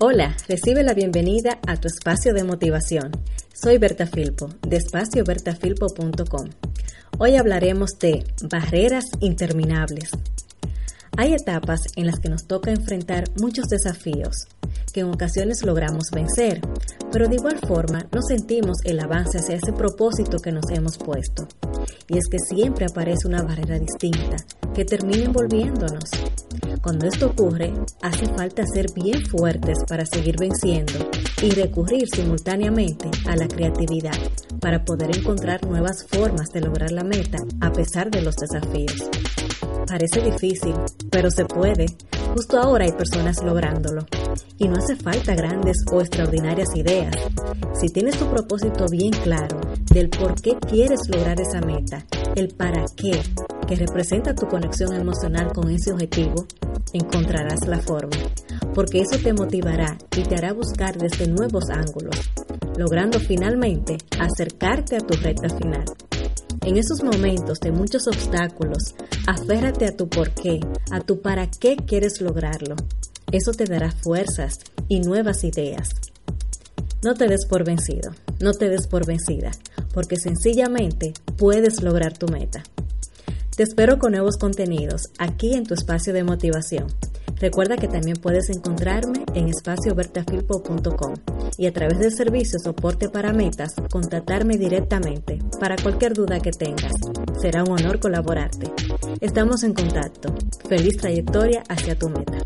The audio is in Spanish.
Hola, recibe la bienvenida a tu espacio de motivación. Soy Berta Filpo, de espaciobertafilpo.com. Hoy hablaremos de barreras interminables. Hay etapas en las que nos toca enfrentar muchos desafíos que en ocasiones logramos vencer, pero de igual forma no sentimos el avance hacia ese propósito que nos hemos puesto. Y es que siempre aparece una barrera distinta que termina envolviéndonos cuando esto ocurre, hace falta ser bien fuertes para seguir venciendo y recurrir simultáneamente a la creatividad para poder encontrar nuevas formas de lograr la meta a pesar de los desafíos. Parece difícil, pero se puede. Justo ahora hay personas lográndolo. Y no hace falta grandes o extraordinarias ideas. Si tienes tu propósito bien claro del por qué quieres lograr esa meta, el para qué, que representa tu conexión emocional con ese objetivo, encontrarás la forma, porque eso te motivará y te hará buscar desde nuevos ángulos, logrando finalmente acercarte a tu recta final. En esos momentos de muchos obstáculos, aférrate a tu por qué, a tu para qué quieres lograrlo. Eso te dará fuerzas y nuevas ideas. No te des por vencido, no te des por vencida, porque sencillamente puedes lograr tu meta. Te espero con nuevos contenidos aquí en tu espacio de motivación. Recuerda que también puedes encontrarme en espaciobertafilpo.com y a través del servicio Soporte para Metas, contactarme directamente para cualquier duda que tengas. Será un honor colaborarte. Estamos en contacto. Feliz trayectoria hacia tu meta.